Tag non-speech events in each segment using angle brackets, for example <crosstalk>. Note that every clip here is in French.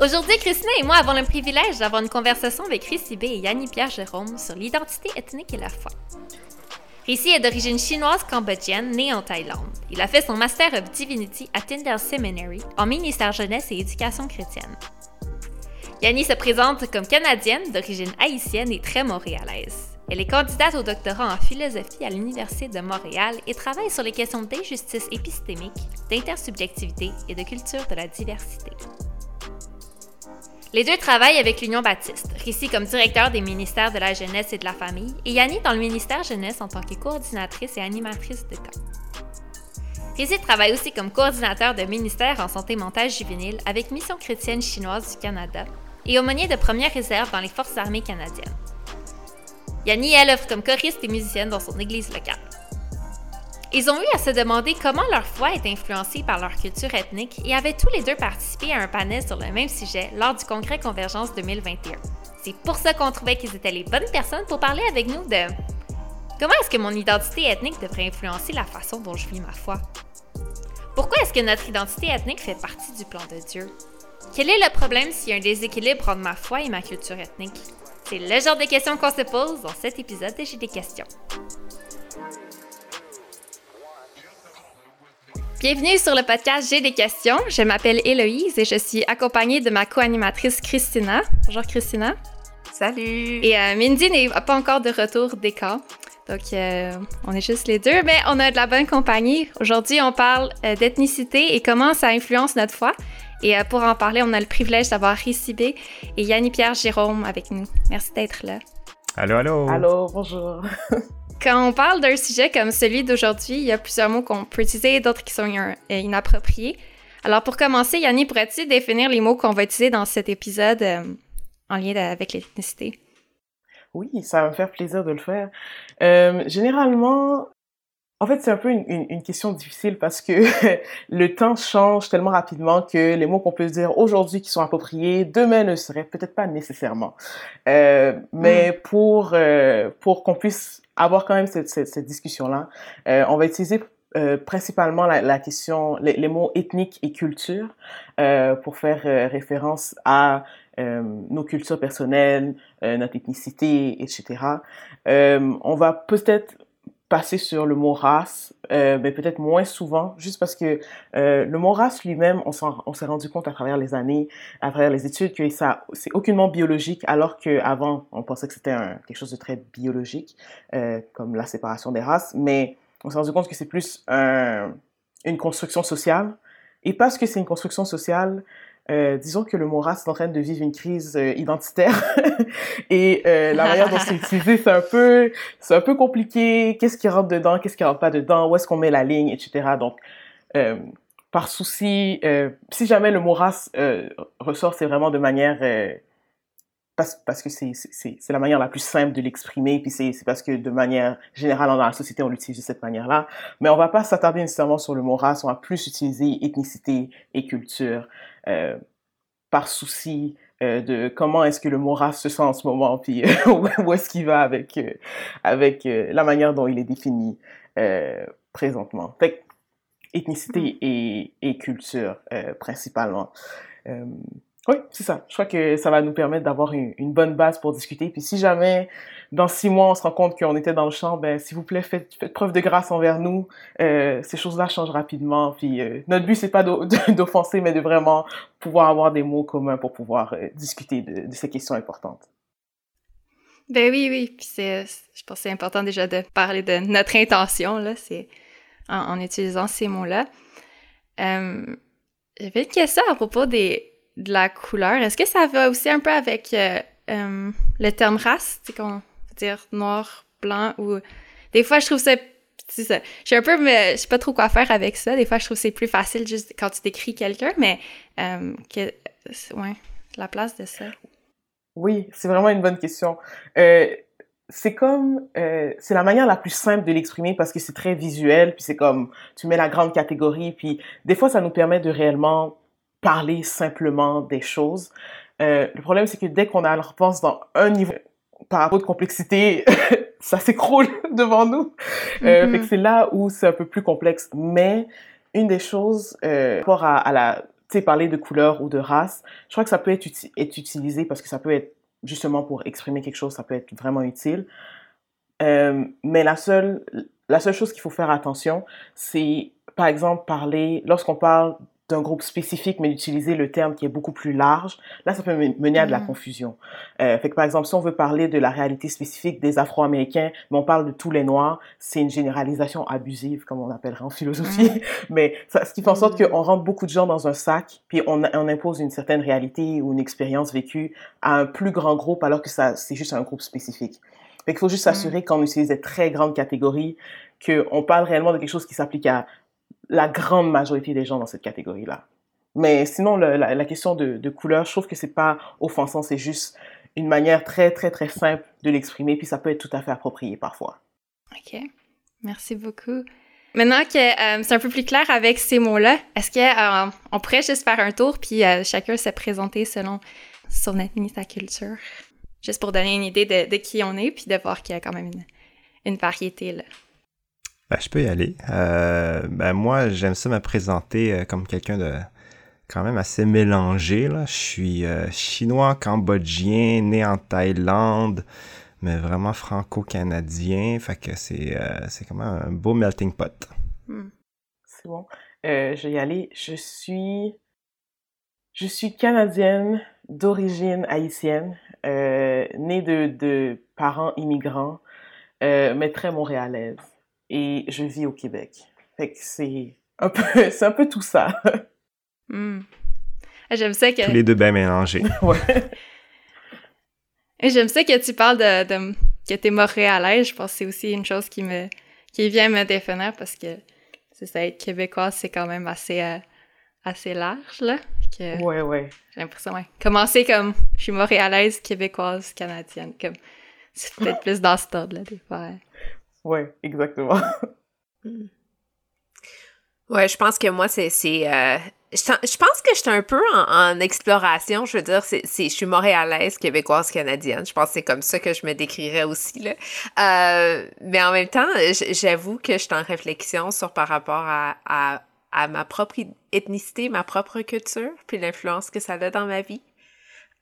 Aujourd'hui, Christina et moi avons le privilège d'avoir une conversation avec Rici B et Yanni Pierre Jérôme sur l'identité ethnique et la foi. Rici est d'origine chinoise cambodgienne, né en Thaïlande. Il a fait son Master of Divinity à Tyndale Seminary en ministère jeunesse et éducation chrétienne. Yanni se présente comme canadienne d'origine haïtienne et très montréalaise. Elle est candidate au doctorat en philosophie à l'Université de Montréal et travaille sur les questions d'injustice épistémique, d'intersubjectivité et de culture de la diversité. Les deux travaillent avec l'Union baptiste, Rissi comme directeur des ministères de la jeunesse et de la famille, et Yanni dans le ministère jeunesse en tant que coordinatrice et animatrice de camp. Rissi travaille aussi comme coordinateur de ministère en santé mentale juvénile avec Mission chrétienne chinoise du Canada et aumônier de première réserve dans les forces armées canadiennes. Yanni, elle, œuvre comme choriste et musicienne dans son église locale. Ils ont eu à se demander comment leur foi est influencée par leur culture ethnique et avaient tous les deux participé à un panel sur le même sujet lors du congrès Convergence 2021. C'est pour ça qu'on trouvait qu'ils étaient les bonnes personnes pour parler avec nous de comment est-ce que mon identité ethnique devrait influencer la façon dont je vis ma foi? Pourquoi est-ce que notre identité ethnique fait partie du plan de Dieu? Quel est le problème s'il y a un déséquilibre entre ma foi et ma culture ethnique? C'est le genre de questions qu'on se pose dans cet épisode de J'ai des questions. Bienvenue sur le podcast J'ai des questions. Je m'appelle Héloïse et je suis accompagnée de ma co-animatrice Christina. Bonjour Christina. Salut. Et euh, Mindy n'est pas encore de retour des cas. Donc, euh, on est juste les deux, mais on a de la bonne compagnie. Aujourd'hui, on parle euh, d'ethnicité et comment ça influence notre foi. Et pour en parler, on a le privilège d'avoir Ricibé et Yanni-Pierre Jérôme avec nous. Merci d'être là. Allô, allô. Allô, bonjour. <laughs> Quand on parle d'un sujet comme celui d'aujourd'hui, il y a plusieurs mots qu'on peut utiliser et d'autres qui sont inappropriés. Alors pour commencer, Yanni, pourrais-tu définir les mots qu'on va utiliser dans cet épisode euh, en lien avec l'ethnicité? Oui, ça va me faire plaisir de le faire. Euh, généralement, en fait, c'est un peu une, une, question difficile parce que <laughs> le temps change tellement rapidement que les mots qu'on peut dire aujourd'hui qui sont appropriés, demain ne seraient peut-être pas nécessairement. Euh, mais mm. pour euh, pour qu'on puisse avoir quand même cette, cette, discussion-là, euh, on va utiliser euh, principalement la, question, les, mots ethnique et culture euh, pour faire référence à nos cultures personnelles, notre ethnicité, etc. on va peut-être passer sur le mot race, euh, mais peut-être moins souvent, juste parce que euh, le mot race lui-même, on, on s'est rendu compte à travers les années, à travers les études, que ça c'est aucunement biologique, alors qu'avant, on pensait que c'était quelque chose de très biologique, euh, comme la séparation des races, mais on s'est rendu compte que c'est plus un, une construction sociale. Et parce que c'est une construction sociale, euh, disons que le mot race est en train de vivre une crise euh, identitaire. <laughs> Et euh, la manière dont c'est utilisé c'est un peu c'est un peu compliqué. Qu'est-ce qui rentre dedans? Qu'est-ce qui rentre pas dedans? Où est-ce qu'on met la ligne? Etc donc euh, par souci si jamais le mot race ressort c'est vraiment de manière parce, parce que c'est la manière la plus simple de l'exprimer puis c'est parce que de manière générale dans la société on l'utilise de cette manière là mais on va pas s'attarder nécessairement sur le mot race on va plus utiliser ethnicité et culture euh, par souci euh, de comment est-ce que le mot race se sent en ce moment, puis <laughs> où est-ce qu'il va avec, euh, avec la manière dont il est défini présentement. Fait ethnicité mm. et, et culture principalement. Oui, c'est ça. Je crois que ça va nous permettre d'avoir une, bonne base pour discuter. Puis si jamais, dans six mois, on se rend compte qu'on était dans le champ, ben s'il vous plaît, faites, preuve de grâce envers nous. Euh, ces choses-là changent rapidement. Puis euh, notre but, c'est pas <laughs> d'offenser, mais de vraiment pouvoir avoir des mots communs pour pouvoir euh, discuter de, ces questions importantes. Ben oui, oui. Puis je pense que c'est important déjà de parler de notre intention, là, c'est en, utilisant ces mots-là. J'avais une question à propos des de la couleur. Est-ce que ça va aussi un peu avec euh, euh, le terme race, tu qu'on veut dire noir, blanc ou des fois je trouve ça ça. Je suis un peu, mais je sais pas trop quoi faire avec ça. Des fois, je trouve que c'est plus facile juste quand tu décris quelqu'un, mais euh, que, ouais, la place de ça. Oui, c'est vraiment une bonne question. C'est comme, c'est la manière la plus simple de l'exprimer parce que c'est très visuel, puis c'est comme, tu mets la grande catégorie, puis des fois, ça nous permet de réellement parler simplement des choses. Euh, le problème, c'est que dès qu'on a la réponse dans un niveau par rapport de complexité, <laughs> ça s'écroule <laughs> devant nous. Euh, mm-hmm. fait que c'est là où c'est un peu plus complexe. Mais une des choses euh, par rapport à, à la sais, parler de couleur ou de race, je crois que ça peut être, être utilisé parce que ça peut être justement pour exprimer quelque chose, ça peut être vraiment utile. Euh, mais la seule, la seule chose qu'il faut faire attention, c'est par exemple parler, lorsqu'on parle d'un groupe spécifique, mais d'utiliser le terme qui est beaucoup plus large, là, ça peut mener à de la mm. confusion. Euh, fait que, par exemple, si on veut parler de la réalité spécifique des Afro-Américains, mais on parle de tous les Noirs, c'est une généralisation abusive, comme on appellerait en philosophie. Mm. <laughs> mais ça, ce qui fait en sorte mm. qu'on rentre beaucoup de gens dans un sac, puis on, on impose une certaine réalité ou une expérience vécue à un plus grand groupe, alors que ça, c'est juste un groupe spécifique. Fait qu'il faut juste s'assurer qu'on utilise des très grandes catégories, qu'on parle réellement de quelque chose qui s'applique à la grande majorité des gens dans cette catégorie-là. Mais sinon, la, question de, couleur, je trouve que c'est pas offensant, c'est juste une manière très, très, très simple de l'exprimer, puis ça peut être tout à fait approprié parfois. OK. Merci beaucoup. Maintenant que euh, c'est un peu plus clair avec ces mots-là, est-ce qu'on euh, pourrait juste faire un tour, puis euh, chacun se présenter selon son ethnie, sa culture? Juste pour donner une idée de, qui on est, puis de voir qu'il y a quand même une variété là. Ben, je peux y aller. Euh, ben, moi, j'aime ça me présenter euh, comme quelqu'un de quand même assez mélangé. Là. Je suis euh, chinois, cambodgien, né en Thaïlande, mais vraiment franco-canadien. Fait que c'est, c'est quand même un beau melting pot. Hmm. C'est bon. je vais y aller. Je suis, je suis canadienne d'origine haïtienne, née de, de parents immigrants, mais très montréalaise et je vis au Québec. Fait que c'est un peu, <laughs> c'est un peu tout ça. Hmm. J'aime ça que... Tous les deux bien mélangés. <laughs> ouais. J'aime ça que tu parles de, de que t'es montréalaise. Je pense que c'est aussi une chose qui me qui vient me définir parce que c'est ça, être québécoise, c'est quand même assez, euh, assez large, là. Que ouais, ouais. J'ai l'impression, ouais. Commencer comme je suis montréalaise, québécoise, canadienne, comme c'est peut-être <laughs> plus dans ce ordre, là, des fois. Ouais, exactement. Hmm. Ouais, je pense que moi, c'est. Euh, je pense que j'étais un peu en, exploration. Je veux dire, c'est, je suis montréalaise, québécoise, canadienne. Je pense que c'est comme ça que je me décrirais aussi. Là. Euh, mais en même temps, j'avoue que je suis en réflexion sur par rapport à, à, à ma propre ethnicité, ma propre culture, puis l'influence que ça a dans ma vie.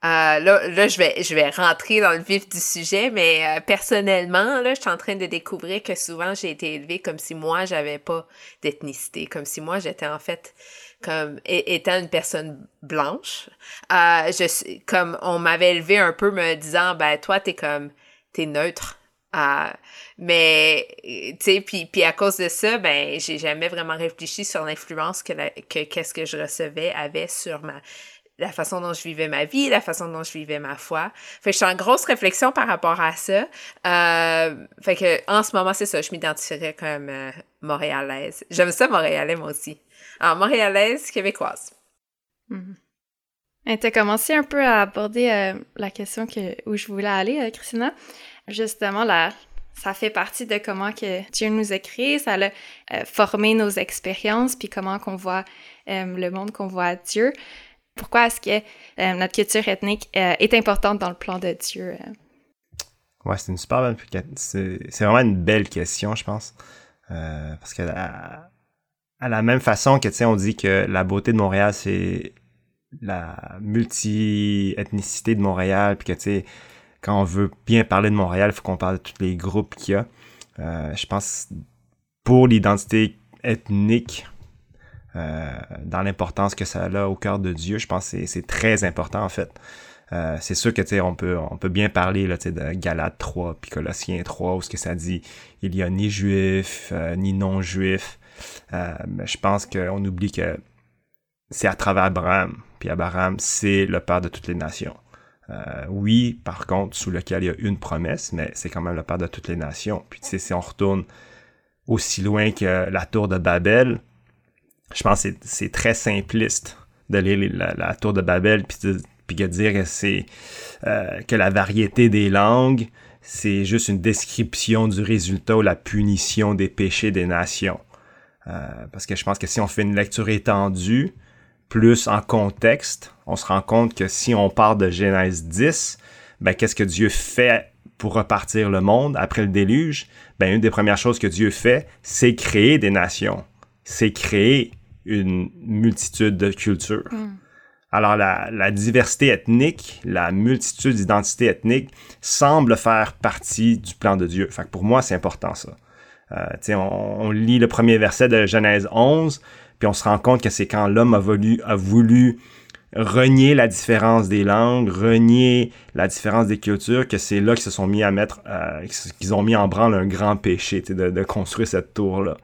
Euh, là, là je, vais, je vais rentrer dans le vif du sujet, mais euh, personnellement, là, je suis en train de découvrir que souvent j'ai été élevée comme si moi, j'avais pas d'ethnicité, comme si moi, j'étais en fait comme étant une personne blanche. Euh, je, comme on m'avait élevé un peu me disant, ben toi, t'es comme, t'es neutre. Euh, mais, tu sais, puis à cause de ça, ben, j'ai jamais vraiment réfléchi sur l'influence que, que qu'est-ce que je recevais avait sur ma, la façon dont je vivais ma vie, la façon dont je vivais ma foi. Fait que je suis en grosse réflexion par rapport à ça. Euh, fait que en ce moment, c'est ça, je m'identifierais comme euh, montréalaise. J'aime ça, montréalais, moi aussi. Alors, montréalaise, québécoise. Mm Tu as commencé un peu à aborder euh, la question que, où je voulais aller, Christina. Justement, là, ça fait partie de comment que Dieu nous a créés, ça a formé nos expériences, puis comment qu'on voit le monde, qu'on voit Dieu. Pourquoi est-ce que euh, notre culture ethnique euh, est importante dans le plan de Dieu? Euh? Ouais, c'est une super bonne c'est vraiment une belle question, je pense. parce que à, la même façon que tu sais, on dit que la beauté de Montréal, c'est la multi-ethnicité de Montréal, puis que tu sais, quand on veut bien parler de Montréal, il faut qu'on parle de tous les groupes qu'il y a. je pense pour l'identité ethnique, dans l'importance que ça a au cœur de Dieu. Je pense que c'est très important en fait. Euh, c'est sûr que tu on peut bien parler là, de Galates 3 puis Colossiens 3 où ce que ça dit il y a ni juif euh, ni non juif mais je pense qu'on oublie que c'est à travers Abraham puis Abraham c'est le père de toutes les nations oui par contre sous lequel il y a une promesse mais c'est quand même le père de toutes les nations puis tu sais si on retourne aussi loin que la tour de Babel je pense que c'est très simpliste de lire la, tour de Babel puis de, dire euh, que la variété des langues c'est juste une description du résultat ou la punition des péchés des nations. Euh, parce que je pense que si on fait une lecture étendue, plus en contexte, on se rend compte que si on part de Genèse 10, ben, qu'est-ce que Dieu fait pour repartir le monde après le déluge? Ben, une des premières choses que Dieu fait, c'est créer des nations. C'est créer une multitude de cultures. Mm. Alors la, la, diversité ethnique, la multitude d'identités ethniques semble faire partie du plan de Dieu. Fait que pour moi, c'est important ça. Euh, on, on, lit le premier verset de Genèse 11, puis on se rend compte que c'est quand l'homme a voulu, a voulu renier la différence des langues, renier la différence des cultures, que c'est là qu'ils se sont mis à mettre, euh, qu'ils ont mis en branle un grand péché de, de construire cette tour-là.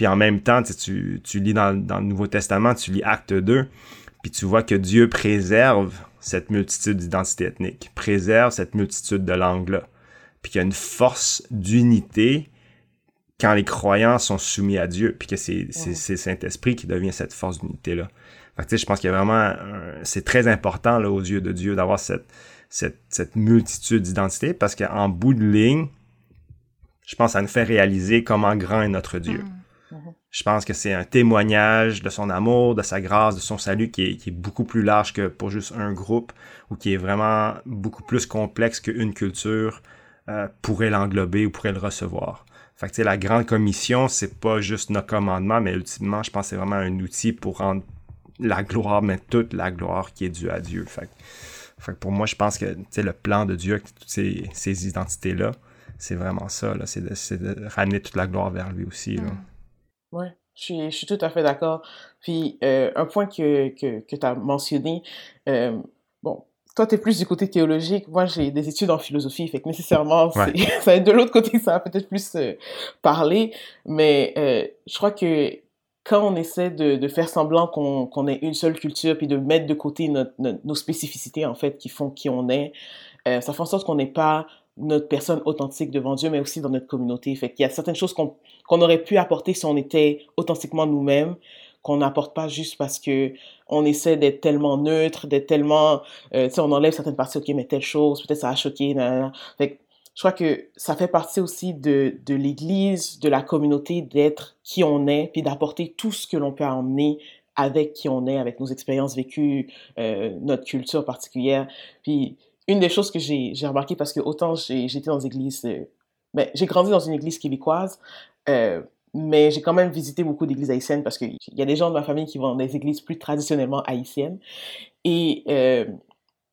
Puis en même temps, tu, tu lis dans, dans, le Nouveau Testament, tu lis Acte 2, puis tu vois que Dieu préserve cette multitude d'identités ethniques, préserve cette multitude de langues-là. Puis qu'il y a une force d'unité quand les croyants sont soumis à Dieu, puis que c'est ouais. Saint-Esprit qui devient cette force d'unité-là. je pense qu'il y a vraiment... C'est très important là, aux yeux de Dieu d'avoir cette, cette, cette multitude d'identités, parce qu'en bout de ligne, je pense que ça nous fait réaliser comment grand est notre Dieu. Mmh. Je pense que c'est un témoignage de son amour, de sa grâce, de son salut qui est, beaucoup plus large que pour juste un groupe ou qui est vraiment beaucoup plus complexe qu'une culture euh, pourrait l'englober ou pourrait le recevoir. Fait que, la grande commission, c'est pas juste nos commandements, mais ultimement, je pense que c'est vraiment un outil pour rendre la gloire, mais toute la gloire qui est due à Dieu. Fait, fait que pour moi, je pense que le plan de Dieu, toutes ces, identités-là, c'est vraiment ça, c'est de, ramener toute la gloire vers lui aussi. Mm. Oui, je suis, je suis tout à fait d'accord. Puis, euh, un point que, que, que tu as mentionné, euh, bon, toi, tu es plus du côté théologique. Moi, j'ai des études en philosophie. Fait que nécessairement, ouais. <laughs> ça va être de l'autre côté, ça va peut-être plus euh, parler. Mais je crois que quand on essaie de, de faire semblant qu'on qu ait une seule culture, puis de mettre de côté notre, notre, nos spécificités, en fait, qui font qui on est, ça fait en sorte qu'on n'est pas notre personne authentique devant Dieu, mais aussi dans notre communauté. Fait qu'il y a certaines choses qu'on qu'on aurait pu apporter si on était authentiquement nous-mêmes, qu'on n'apporte pas juste parce que on essaie d'être tellement neutre, d'être tellement, euh, tu sais, on enlève certaines parties, ok, mais telle chose, peut-être ça a choqué, nan, Fait que, je crois que ça fait partie aussi de, de l'Église, de la communauté, d'être qui on est, puis d'apporter tout ce que l'on peut emmener avec qui on est, avec nos expériences vécues, euh, notre culture particulière. Puis, une des choses que j'ai remarqué, parce que autant j'étais dans des églises, euh, ben, j'ai grandi dans une église québécoise, euh, mais j'ai quand même visité beaucoup d'églises haïtiennes parce qu'il y a des gens de ma famille qui vont dans des églises plus traditionnellement haïtiennes. Et euh,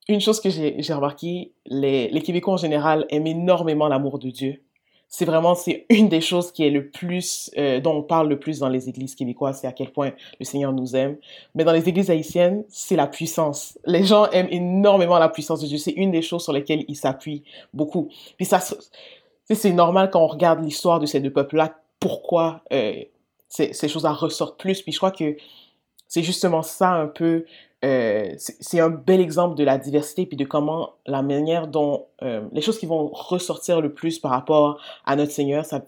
une chose que j'ai remarqué, les, les Québécois en général aiment énormément l'amour de Dieu. C'est vraiment, c'est une des choses qui est le plus, euh, dont on parle le plus dans les églises québécoises, c'est à quel point le Seigneur nous aime. Mais dans les églises haïtiennes, c'est la puissance. Les gens aiment énormément la puissance de Dieu. C'est une des choses sur lesquelles ils s'appuient beaucoup. Puis ça, c'est normal quand on regarde l'histoire de ces deux peuples-là, pourquoi euh, ces, choses-là ressortent plus. Puis je crois que c'est justement ça un peu, euh, c'est un bel exemple de la diversité, puis de comment la manière dont euh, les choses qui vont ressortir le plus par rapport à notre Seigneur, ça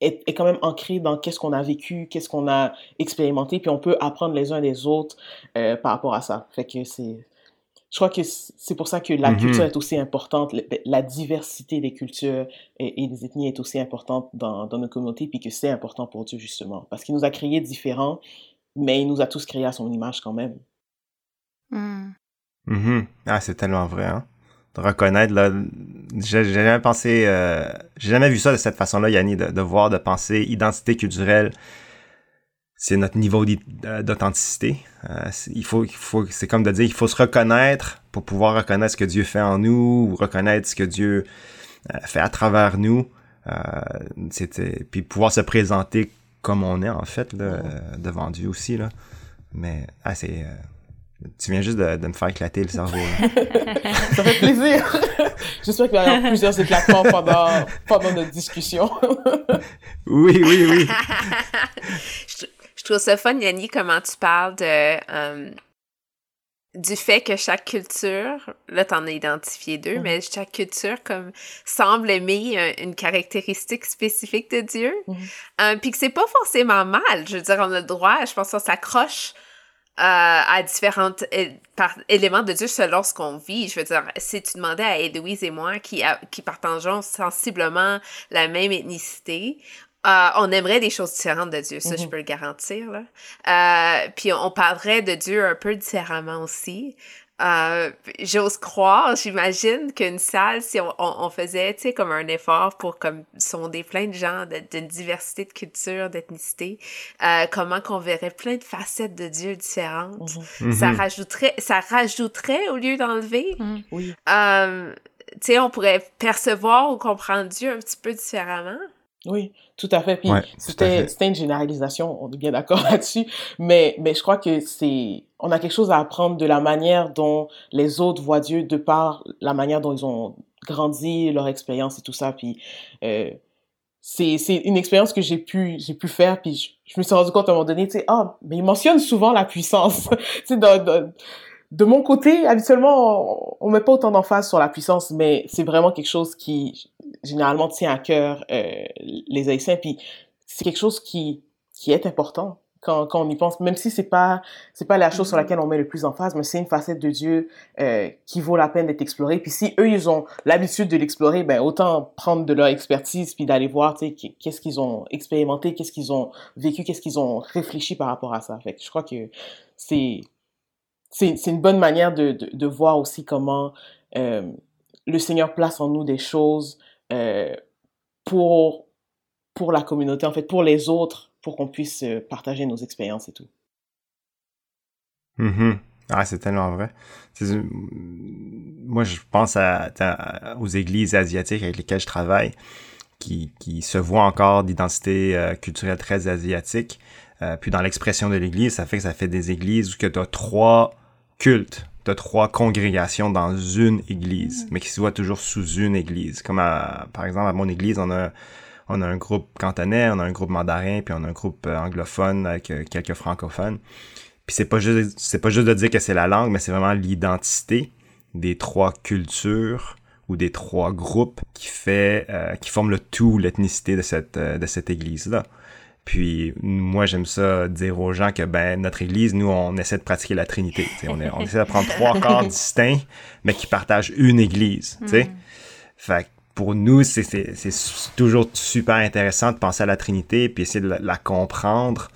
est, est quand même ancré dans qu'est-ce qu'on a vécu, qu'est-ce qu'on a expérimenté, puis on peut apprendre les uns des autres euh, par rapport à ça. Fait que c'est je crois que c'est pour ça que la mm -hmm. culture est aussi importante, la diversité des cultures et, et des ethnies est aussi importante dans, dans nos communautés, puis que c'est important pour Dieu justement, parce qu'il nous a créés différents, mais il nous a tous créés à son image quand même. Mm. Mm -hmm. Ah, c'est tellement vrai, hein? De reconnaître, là, j'ai jamais pensé, euh, j'ai jamais vu ça de cette façon-là, Yanni, de, de voir, de penser identité culturelle, c'est notre niveau d'authenticité. Euh, il faut, il faut, c'est comme de dire, il faut se reconnaître pour pouvoir reconnaître ce que Dieu fait en nous, ou reconnaître ce que Dieu euh, fait à travers nous. Euh, c'était, puis pouvoir se présenter comme on est en fait là, euh, devant Dieu aussi là. Mais ah, c'est, euh, tu viens juste de, de, me faire éclater le cerveau. <laughs> Ça fait plaisir. <laughs> J'espère qu'il va y avoir plusieurs éclatements pendant, pendant notre discussion. <laughs> oui, oui, oui. Je trouve ça fun, Yanni, comment tu parles de, um, du fait que chaque culture, là, t'en as identifié deux, mais chaque culture, comme, semble aimer une caractéristique spécifique de Dieu. Um, Puis que c'est pas forcément mal. Je veux dire, on a le droit, je pense qu'on s'accroche euh, à différents éléments de Dieu selon ce qu'on vit. Je veux dire, si tu demandais à Héloïse et moi, qui, a, qui partageons sensiblement la même ethnicité, euh, on aimerait des choses différentes de Dieu, ça, mm -hmm. je mm-hmm. peux le garantir. Là. Euh, puis on parlerait de Dieu un peu différemment aussi. Euh, j'ose croire, j'imagine qu'une salle, si on, on, faisait, tu sais, comme un effort pour comme sonder plein de gens d'une diversité de culture, d'ethnicité, euh, comment qu'on verrait plein de facettes de Dieu différentes. Mhm. Ça mhm. rajouterait, ça rajouterait au lieu d'enlever. Oui. Euh, tu sais, on pourrait percevoir ou comprendre Dieu un petit peu différemment. Oui, tout à fait. Puis c'était une généralisation, on est bien d'accord <laughs> là-dessus, mais mais je crois que c'est on a quelque chose à apprendre de la manière dont les autres voient Dieu de par la manière dont ils ont grandi, leur expérience et tout ça. Puis euh, c'est c'est une expérience que j'ai pu j'ai pu faire. Puis je, me suis rendu compte à un moment donné, tu sais, ah, mais il mentionne souvent la puissance. <laughs> tu sais, de mon côté, habituellement, on, met pas autant d'emphase sur la puissance, mais c'est vraiment quelque chose qui généralement tient à cœur euh, les Haïtiens. Puis c'est quelque chose qui qui est important quand, quand on y pense, même si c'est pas c'est pas la chose sur mm-hmm. laquelle on met le plus d'emphase, mais c'est une facette de Dieu euh, qui vaut la peine d'être explorée. Puis si eux ils ont l'habitude de l'explorer, ben autant prendre de leur expertise puis d'aller voir, tu sais, qu'est-ce qu'ils ont expérimenté, qu'est-ce qu'ils ont vécu, qu'est-ce qu'ils ont réfléchi par rapport à ça. Fait que je crois que c'est c'est une bonne manière de, de, de voir aussi comment euh, le Seigneur place en nous des choses euh, pour, pour la communauté, en fait, pour les autres, pour qu'on puisse euh, partager nos expériences et tout. Mm-hmm. Ah, c'est tellement vrai. Moi, je pense aux églises asiatiques avec lesquelles je travaille, qui, qui se voient encore d'identité euh, culturelle très asiatique. Puis dans l'expression de l'église, ça fait que ça fait des églises où tu as trois cultes, tu as trois congrégations dans une église, mm. mais qui se voient toujours sous une église. Comme par exemple à mon église, on a on a un groupe cantonais, on a un groupe mandarin, puis on a un groupe euh, anglophone avec euh, quelques francophones. Puis c'est pas juste c'est pas juste de dire que c'est la langue, mais c'est vraiment l'identité des trois cultures ou des trois groupes qui fait qui forment le tout l'ethnicité de cette de cette église là. Puis moi, j'aime ça dire aux gens que ben notre Église, nous, on essaie de pratiquer la Trinité. On, on, essaie de prendre <laughs> trois corps distincts, mais qui partagent une Église. Mm. Fait pour nous, c'est toujours super intéressant de penser à la Trinité puis essayer de la, comprendre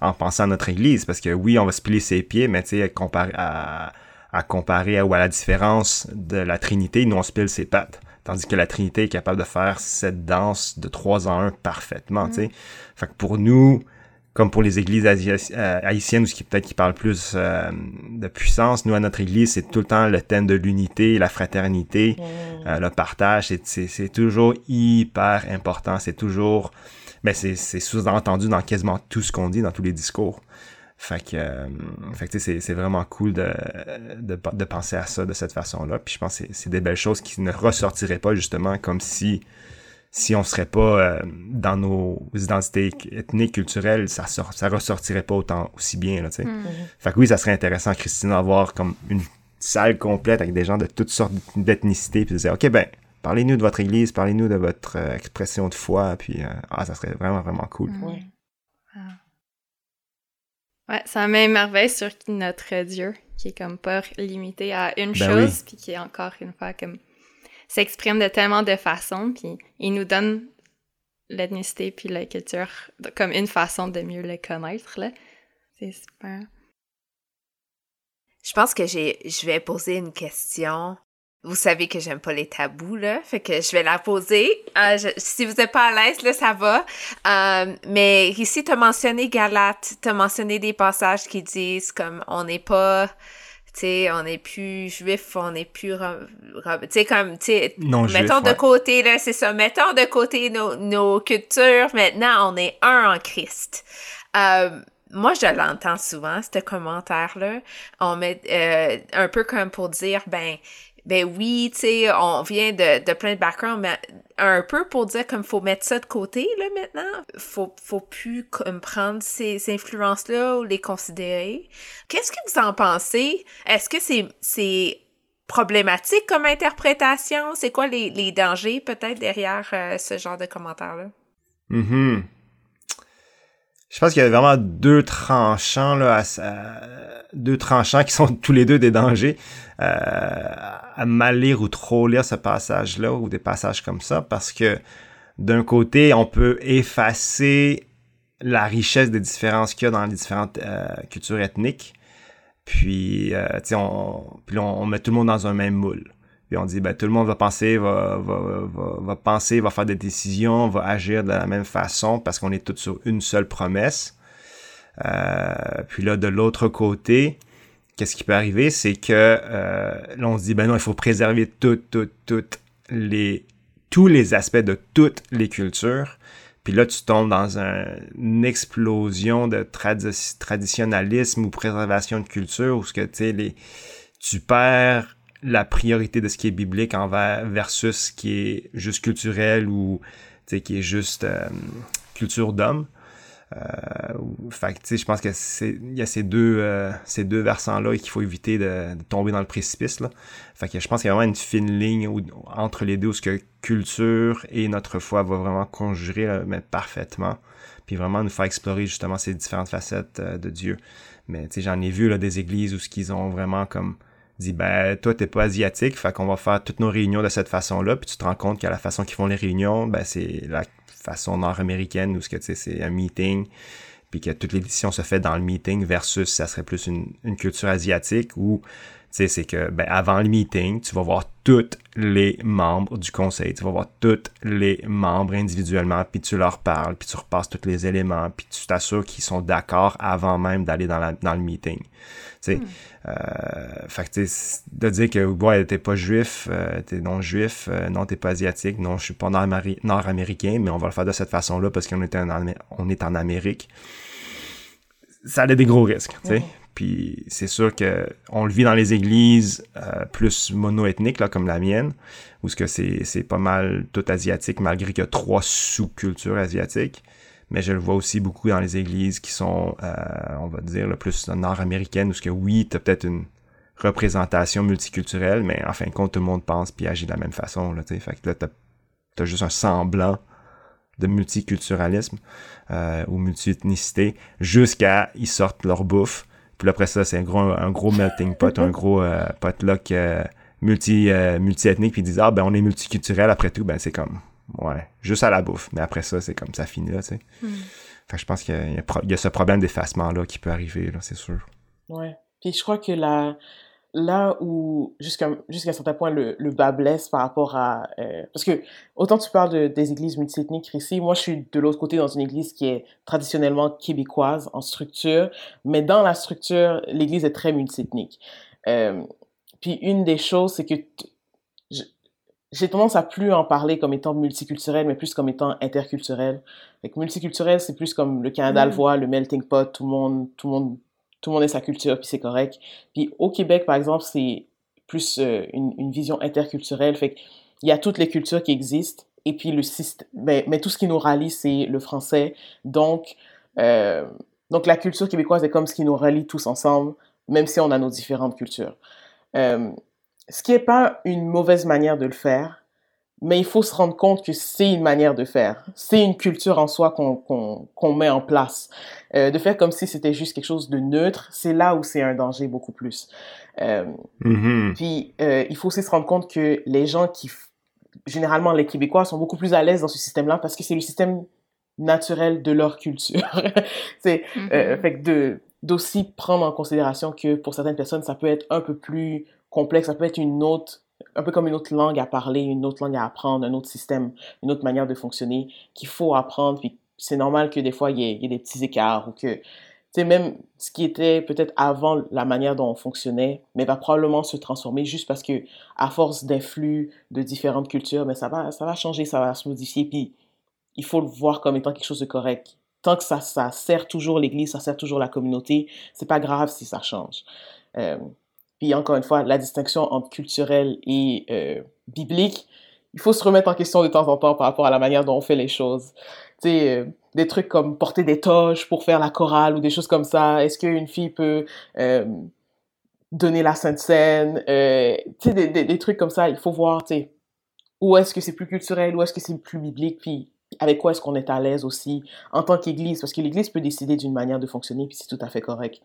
en pensant à notre Église. Parce que oui, on va se plier ses pieds, mais tu sais, comparé à, à comparer ou à la différence de la Trinité, nous, on se pile ses pattes. Tandis que la Trinité est capable de faire cette danse de trois en un parfaitement, tu sais. Mm. Fait que pour nous, comme pour les églises euh, haïtiennes, ou ce qui peut-être qui parle plus euh, de puissance, nous à notre église, c'est tout le temps le thème de l'unité, la fraternité, mm. euh, le partage. C'est toujours hyper important. C'est toujours, ben c'est sous-entendu dans quasiment tout ce qu'on dit, dans tous les discours. Fait que, euh, fait que c'est vraiment cool de, de, de, penser à ça de cette façon-là. Puis je pense que c'est des belles choses qui ne ressortiraient pas justement comme si si on serait pas euh, dans nos identités ethniques, culturelles, ça, sort, ça ressortirait pas autant aussi bien. Là, mm. mm-hmm. Fait que oui, ça serait intéressant, Christine, d'avoir comme une salle complète avec des gens de toutes sortes d'ethnicités, puis de dire, OK, ben, parlez-nous de votre église, parlez-nous de votre euh, expression de foi, puis ah, ça serait vraiment, vraiment cool. Mm. Ouais, ça m'émerveille sur notre Dieu, qui est comme pas limité à une ben chose, puis qui est encore une fois comme s'exprime de tellement de façons, puis il nous donne l'ethnicité puis la culture comme une façon de mieux le connaître là. C'est super. Je pense que j'ai je vais poser une question vous savez que j'aime pas les tabous, là. Fait que je vais la poser. Euh, si vous n'êtes pas à l'aise, là, ça va. Euh, mais ici, tu as mentionné Galate. Tu as mentionné des passages qui disent comme on n'est pas. Tu sais, on n'est plus juif, on n'est plus. Tu sais, comme. Tu sais, mettons de côté, là, c'est ça. Mettons de côté nos, nos cultures. Maintenant, on est un en Christ. Euh, moi, je l'entends souvent, ce commentaire-là. On met euh, un peu comme pour dire, ben, ben oui, tu sais, on vient de, de plein de backgrounds, mais un peu pour dire comme faut mettre ça de côté, là, maintenant. Faut, faut plus prendre ces, influences-là ou les considérer. Qu'est-ce que vous en pensez? Est-ce que c'est, c'est problématique comme interprétation? C'est quoi les, les dangers, peut-être, derrière euh, ce genre de commentaires-là? Mm Je pense qu'il y a vraiment deux tranchants, là, deux tranchants qui sont <laughs> tous les deux des dangers. Euh, à mal lire ou trop lire ce passage-là ou des passages comme ça parce que d'un côté, on peut effacer la richesse des différences qu'il y a dans les différentes euh, cultures ethniques. Puis, euh, on, puis on, met tout le monde dans un même moule. Puis on dit, ben, tout le monde va penser, va, penser, va faire des décisions, va agir de la même façon parce qu'on est tous sur une seule promesse. Puis là, de l'autre côté, qu'est-ce qui peut arriver, c'est que euh, là, on se dit, ben non, il faut préserver toutes, toutes, toutes les, tous les aspects de toutes les cultures. Puis là, tu tombes dans une explosion de traditionnalisme ou préservation de culture où ce que, les, tu perds la priorité de ce qui est biblique envers versus ce qui est juste culturel ou qui est juste euh, culture d'homme. Euh, fait que, je pense que il y a ces deux euh, ces deux versants là qu'il faut éviter de, tomber dans le précipice là. Fait que je pense qu'il y a vraiment une fine ligne entre les deux où ce que culture et notre foi va vraiment conjurer mais parfaitement puis vraiment nous faire explorer justement ces différentes facettes euh, de Dieu. Mais tu sais j'en ai vu là des églises où ce qu'ils ont vraiment comme dit ben toi t'es pas asiatique fait qu'on va faire toutes nos réunions de cette façon là puis tu te rends compte qu'à la façon qu'ils font les réunions ben c'est la façon nord-américaine où c'est un meeting, puis que toute l'édition se fait dans le meeting versus ça serait plus une, une culture asiatique où c'est que ben, avant le meeting, tu vas voir tous les membres du conseil, tu vas voir tous les membres individuellement, puis tu leur parles, puis tu repasses tous les éléments, puis tu t'assures qu'ils sont d'accord avant même d'aller dans, dans le meeting. Euh, fait que de dire que ouais, t'es pas juif, euh, t'es non juif, euh, non t'es pas asiatique, non je suis pas nord-américain, mais on va le faire de cette façon-là parce qu'on est en, on est en Amérique. Ça a des gros risques, tu sais. Puis c'est sûr que on le vit dans les églises plus monoethniques là, comme la mienne, où ce que c'est pas mal tout asiatique malgré qu'il y a trois sous-cultures asiatiques. Mais je le vois aussi beaucoup dans les églises qui sont, euh, on va dire, le plus nord-américaines, où ce que oui, t'as peut-être une représentation multiculturelle, mais en fin de compte, tout le monde pense puis agit de la même façon. Là, fait que là, t'as as juste un semblant de multiculturalisme euh, ou multiethnicité jusqu'à ils sortent leur bouffe puis après ça, c'est un gros, un gros melting pot, un gros euh, potluck euh, multi, multi-ethnique. Puis ils disent, ah, ben on est multiculturel. Après tout, ben c'est comme, ouais, juste à la bouffe. Mais après ça, c'est comme ça finit là, tu sais. Fait que je pense qu'il y, y, a ce problème d'effacement-là qui peut arriver, là, c'est sûr. Ouais. Puis je crois que la, là où, jusqu'à jusqu'à un certain point, le, le bas blesse par rapport à... Euh, parce que, autant tu parles de, des églises multiethniques ici, moi je suis de l'autre côté dans une église qui est traditionnellement québécoise en structure, mais dans la structure, l'église est très multiethnique. Euh, puis une des choses, c'est que j'ai tendance à plus en parler comme étant multiculturel, mais plus comme étant interculturel. Fait multiculturel, c'est plus comme le Canada le mm. voit, le melting pot, tout le monde, tout le monde tout le monde a sa culture, puis c'est correct. Puis au Québec, par exemple, c'est plus euh, une, une, vision interculturelle. Fait qu'il y a toutes les cultures qui existent, et puis le système, mais, mais tout ce qui nous rallie, c'est le français. Donc, euh, donc la culture québécoise est comme ce qui nous relie tous ensemble, même si on a nos différentes cultures. Euh, ce qui n'est pas une mauvaise manière de le faire, mais il faut se rendre compte que c'est une manière de faire. C'est une culture en soi qu'on met en place. Euh, de faire comme si c'était juste quelque chose de neutre, c'est là où c'est un danger beaucoup plus. Euh, mm-hmm. Puis, euh, il faut aussi se rendre compte que les gens qui, généralement les Québécois, sont beaucoup plus à l'aise dans ce système-là parce que c'est le système naturel de leur culture. <laughs> c'est euh, mm-hmm. fait que de d'aussi prendre en considération que pour certaines personnes, ça peut être un peu plus complexe, ça peut être une autre un peu comme une autre langue à parler, une autre langue à apprendre, un autre système, une autre manière de fonctionner qu'il faut apprendre. Puis c'est normal que des fois, il y, ait, des petits écarts ou que, même ce qui était peut-être avant la manière dont on fonctionnait, mais va probablement se transformer juste parce que, à force d'influx de différentes cultures, mais ça va, ça va changer, ça va se modifier. Puis il faut le voir comme étant quelque chose de correct. Tant que ça, ça sert toujours l'Église, ça sert toujours la communauté, c'est pas grave si ça change. Euh, puis encore une fois, la distinction entre culturel et euh, biblique, il faut se remettre en question de temps en temps par rapport à la manière dont on fait les choses. Tu sais, euh, des trucs comme porter des toges pour faire la chorale ou des choses comme ça. Est-ce qu'une fille peut euh, donner la Sainte Seine? Tu sais, des, trucs comme ça, il faut voir, tu où est-ce que c'est plus culturel, où est-ce que c'est plus biblique, puis avec quoi est-ce qu'on est à l'aise aussi en tant qu'Église, parce que l'Église peut décider d'une manière de fonctionner, puis c'est tout à fait correct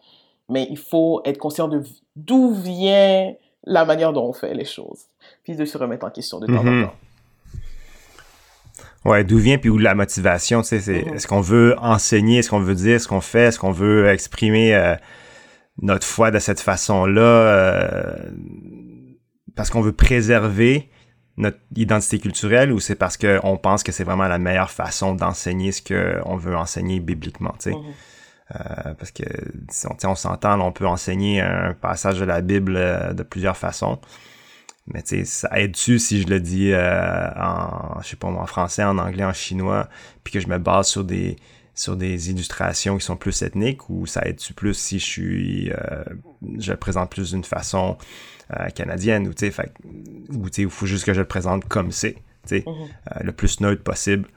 mais il faut être conscient de d'où vient la manière dont on fait les choses, puis de se remettre en question de temps en mhm. temps. Ouais, d'où vient puis où la motivation, tu sais, c'est mhm. est-ce qu'on veut enseigner, est-ce qu'on veut dire, ce qu'on fait, est-ce qu'on veut exprimer euh, notre foi de cette façon-là euh, parce qu'on veut préserver notre identité culturelle ou c'est parce qu'on pense que c'est vraiment la meilleure façon d'enseigner ce qu'on veut enseigner bibliquement, tu sais? Mhm. Euh, parce que si on, on s'entend, on peut enseigner un passage de la Bible euh, de plusieurs façons. Mais tu sais, ça aide-tu si je le dis euh, en, je sais pas en français, en anglais, en chinois, puis que je me base sur des sur des illustrations qui sont plus ethniques ou ça aide-tu plus si je suis je le présente plus d'une façon canadienne ou tu sais ou tu sais il faut juste que je le présente comme c'est tu sais Mhm. le plus neutre possible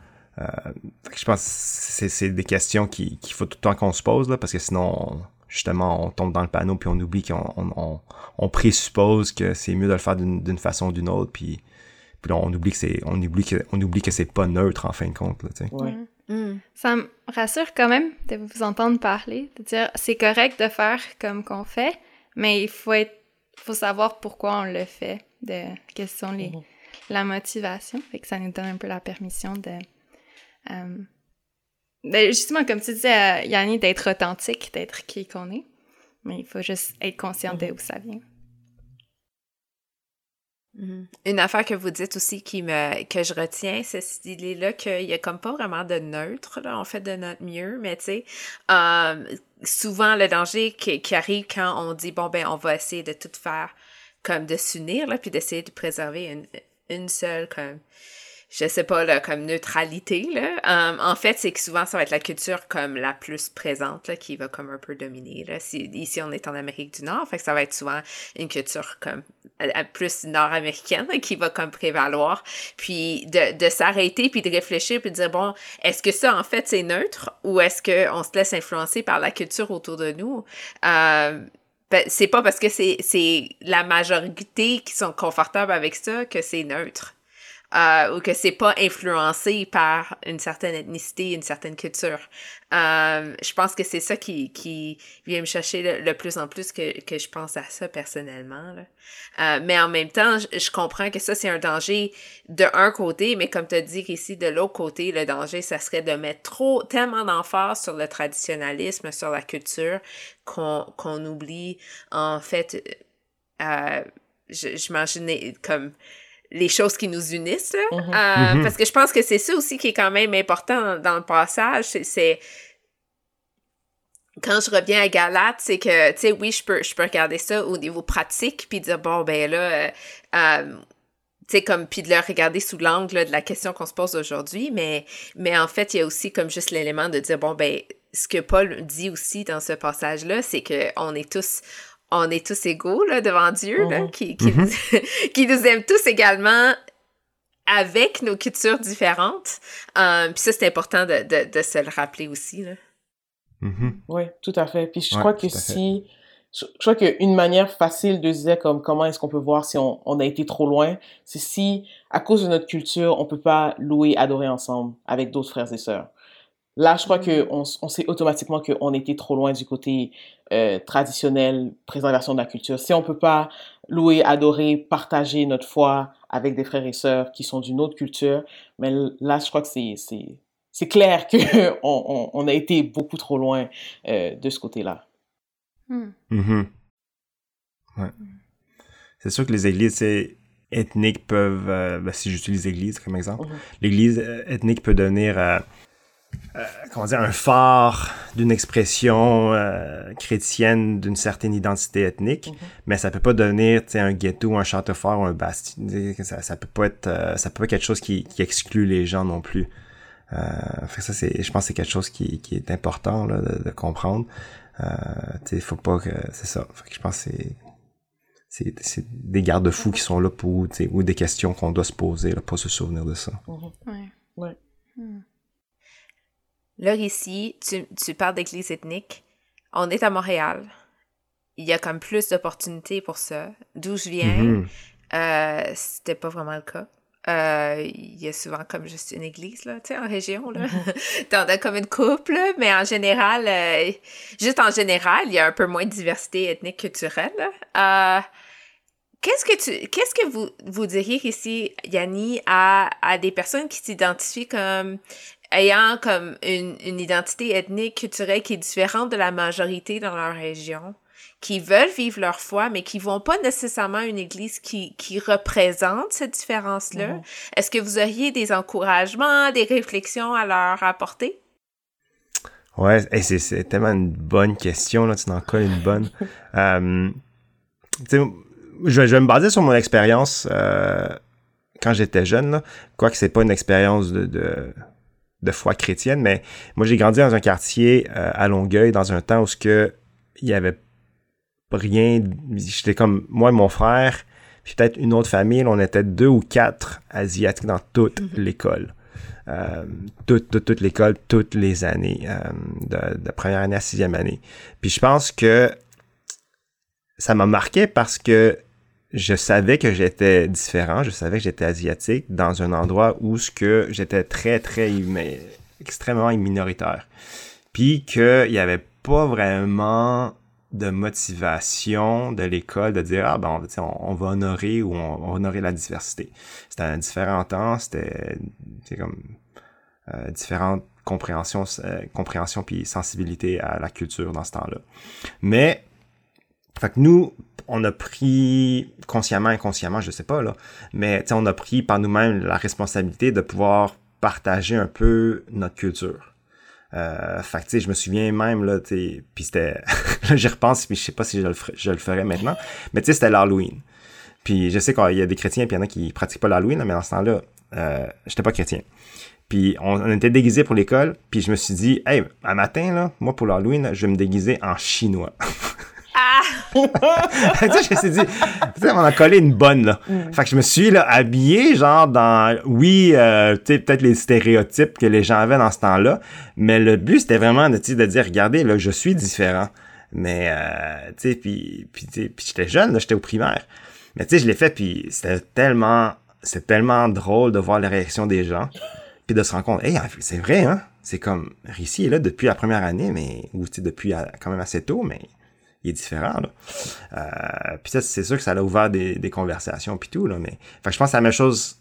je pense que c'est des questions qu'il faut tout le temps qu'on se pose, là, parce que sinon, on- justement, on tombe dans le panneau puis on oublie qu'on on, on- on présuppose que c'est mieux de le faire d'une d'une façon ou d'une autre, puis, puis là, on oublie que c'est on oublie que on oublie que c'est pas neutre en fin de compte. Là. Ouais. Mm. Ça me rassure quand même de vous entendre parler, de dire c'est correct de faire comme qu'on fait, mais il faut être, faut savoir pourquoi on le fait, de quelles sont les, Mhm. la motivation, fait que ça nous donne un peu la permission de, euh, de- justement comme tu disais, euh, Yanni, d'être authentique, d'être qui qu'on est, mais il faut juste être conscient de où ça vient. Mhm. Une affaire que vous dites aussi qui me que je retiens, c'est cette idée-là qu'il y a comme pas vraiment de neutre, là, on fait de notre mieux, mais tu sais, euh, souvent le danger qui, qui arrive quand on dit bon ben on va essayer de tout faire comme de s'unir là, puis d'essayer de préserver une, une seule comme je sais pas là comme neutralité là. Euh, en fait, c'est que souvent ça va être la culture comme la plus présente là qui va comme un peu dominer là. Si, ici on est en Amérique du Nord, fait que ça va être souvent une culture comme plus nord-américaine qui va comme prévaloir. Puis de, de s'arrêter puis de réfléchir puis de dire bon, est-ce que ça en fait c'est neutre ou est-ce que on se laisse influencer par la culture autour de nous? Euh, ben, c'est pas parce que c'est la majorité qui sont confortables avec ça que c'est neutre. Euh, ou que c'est pas influencé par une certaine ethnicité, une certaine culture. Euh, je pense que c'est ça qui, qui vient me chercher le, plus en plus que, que je pense à ça personnellement. Là. Euh, mais en même temps, je, comprends que ça, c'est un danger de un côté, mais comme tu as dit ici, de l'autre côté, le danger, ça serait de mettre trop, tellement d'emphase sur le traditionnalisme, sur la culture, qu'on oublie, en fait, euh, je, je comme les choses qui nous unissent. Là. Mhm. Euh, Mhm. Parce que je pense que c'est ça aussi qui est quand même important dans, dans le passage. c'est- quand je reviens à Galate, c'est que, tu sais, oui, je peux, je peux regarder ça au niveau pratique, puis dire, bon, ben là, euh, euh, tu sais, comme, puis de le regarder sous l'angle de la question qu'on se pose aujourd'hui, mais, mais en fait, il y a aussi comme juste l'élément de dire, bon, ben, ce que Paul dit aussi dans ce passage-là, c'est qu'on est tous, on est tous égaux là, devant Dieu, là, Mhm. qui, qui, Mhm. nous, <laughs> qui nous aime tous également avec nos cultures différentes. Euh, puis ça, c'est important de, de, de se le rappeler aussi. Là. Mhm. Oui, tout à fait. Puis je Ouais, crois que si... Je, je crois qu'une manière facile de se dire comme comment est-ce qu'on peut voir si on, on a été trop loin, c'est si, à cause de notre culture, on peut pas louer, adorer ensemble avec d'autres frères et sœurs. Là, je crois que on, sait automatiquement qu'on était trop loin du côté euh, traditionnel, préservation de la culture. Si on peut pas louer, adorer, partager notre foi avec des frères et sœurs qui sont d'une autre culture, mais là, je crois que c'est c'est c'est clair que <laughs> on, on, a été beaucoup trop loin euh, de ce côté-là. Hmm. Mhm. Ouais. C'est sûr que les églises ethniques peuvent, euh, ben, si j'utilise église comme exemple, Mhm. l'église ethnique peut devenir, euh, comment dire, un phare d'une expression euh, chrétienne d'une certaine identité ethnique, Mhm. mais ça peut pas devenir un ghetto, un château fort, un bastion. Ça, ça peut pas être, euh, ça peut pas être quelque chose qui, qui exclut les gens non plus. Euh, fait que ça, c'est, je pense que c'est quelque chose qui, qui est important là, de, de comprendre. Euh, faut pas que, c'est ça. Fait que je pense que c'est, c'est, des garde-fous qui sont là pour, ou des questions qu'on doit se poser, là, pour se souvenir de ça. Mhm. Ouais. Ouais. Hmm. Là, ici, tu, tu parles d'église ethnique. On est à Montréal. Il y a comme plus d'opportunités pour ça. D'où je viens, Mhm. euh, c'était pas vraiment le cas. Euh, Il y a souvent comme juste une église, là, tu sais, en région, là. <laughs> T'en as comme une couple, mais en général, euh, juste en général, il y a un peu moins de diversité ethnique culturelle. Euh, Qu'est-ce que tu, qu'est-ce que vous, vous diriez ici, Yanni, à, à des personnes qui s'identifient comme ayant comme une, une identité ethnique culturelle qui est différente de la majorité dans leur région? qui veulent vivre leur foi, mais qui vont pas nécessairement à une église qui, qui représente cette différence-là. Mhm. Est-ce que vous auriez des encouragements, des réflexions à leur apporter? Ouais, c'est tellement une bonne question, là, tu en colles une bonne. <laughs> euh, je, je vais me baser sur mon expérience euh, quand j'étais jeune, là. quoique c'est pas une expérience de, de, de, foi chrétienne, mais moi j'ai grandi dans un quartier euh, à Longueuil dans un temps où ce que il y avait rien, j'étais comme moi et mon frère, puis peut-être une autre famille, on était deux ou quatre asiatiques dans toute mhm. l'école. Euh, toute, toute, toute l'école, toutes les années, euh, de, de, première année à sixième année. Puis je pense que ça m'a marqué parce que je savais que j'étais différent, je savais que j'étais asiatique dans un endroit où ce que j'étais très, très, extrêmement minoritaire. Puis qu'il n'y avait pas vraiment de motivation de l'école de dire ah ben on, on, va honorer ou on, va honorer la diversité. C'était un différent temps, c'était comme euh, différentes compréhensions, euh, puis sensibilité à la culture dans ce temps-là. Mais fait que nous, on a pris consciemment, inconsciemment, je sais pas là, mais on a pris par nous-mêmes la responsabilité de pouvoir partager un peu notre culture. Euh, fait que, je me souviens même, là, puis c'était... <laughs> j'y repense, puis je sais pas si je le, ferais maintenant, mais tu sais, c'était l'Halloween. Puis je sais qu'il y a des chrétiens, puis il y en a qui pratiquent pas l'Halloween, mais dans ce temps-là, euh, j'étais pas chrétien. Puis on, on était déguisés pour l'école, puis je me suis dit, hey, un matin, là, moi, pour l'Halloween, je vais me déguiser en chinois. <laughs> <laughs> Tu sais, je me suis dit, on a collé une bonne, là. Mm. Fait que je me suis, là, habillé, genre, dans, oui, euh, tu sais, peut-être les stéréotypes que les gens avaient dans ce temps-là, mais le but, c'était vraiment de, de dire, regardez, là, je suis différent. Mais, euh, tu sais, puis, puis, puis j'étais jeune, là, j'étais au primaire. Mais, tu sais, je l'ai fait, puis c'était tellement, c'est tellement drôle de voir les réactions des gens, puis de se rendre compte, hey, c'est vrai, hein? C'est comme, Rissi est là depuis la première année, mais, ou, tu sais, depuis quand même assez tôt, mais il est différent. Là. Euh, puis ça, c'est sûr que ça a ouvert des, des conversations puis tout. Là, mais fait je pense que la même chose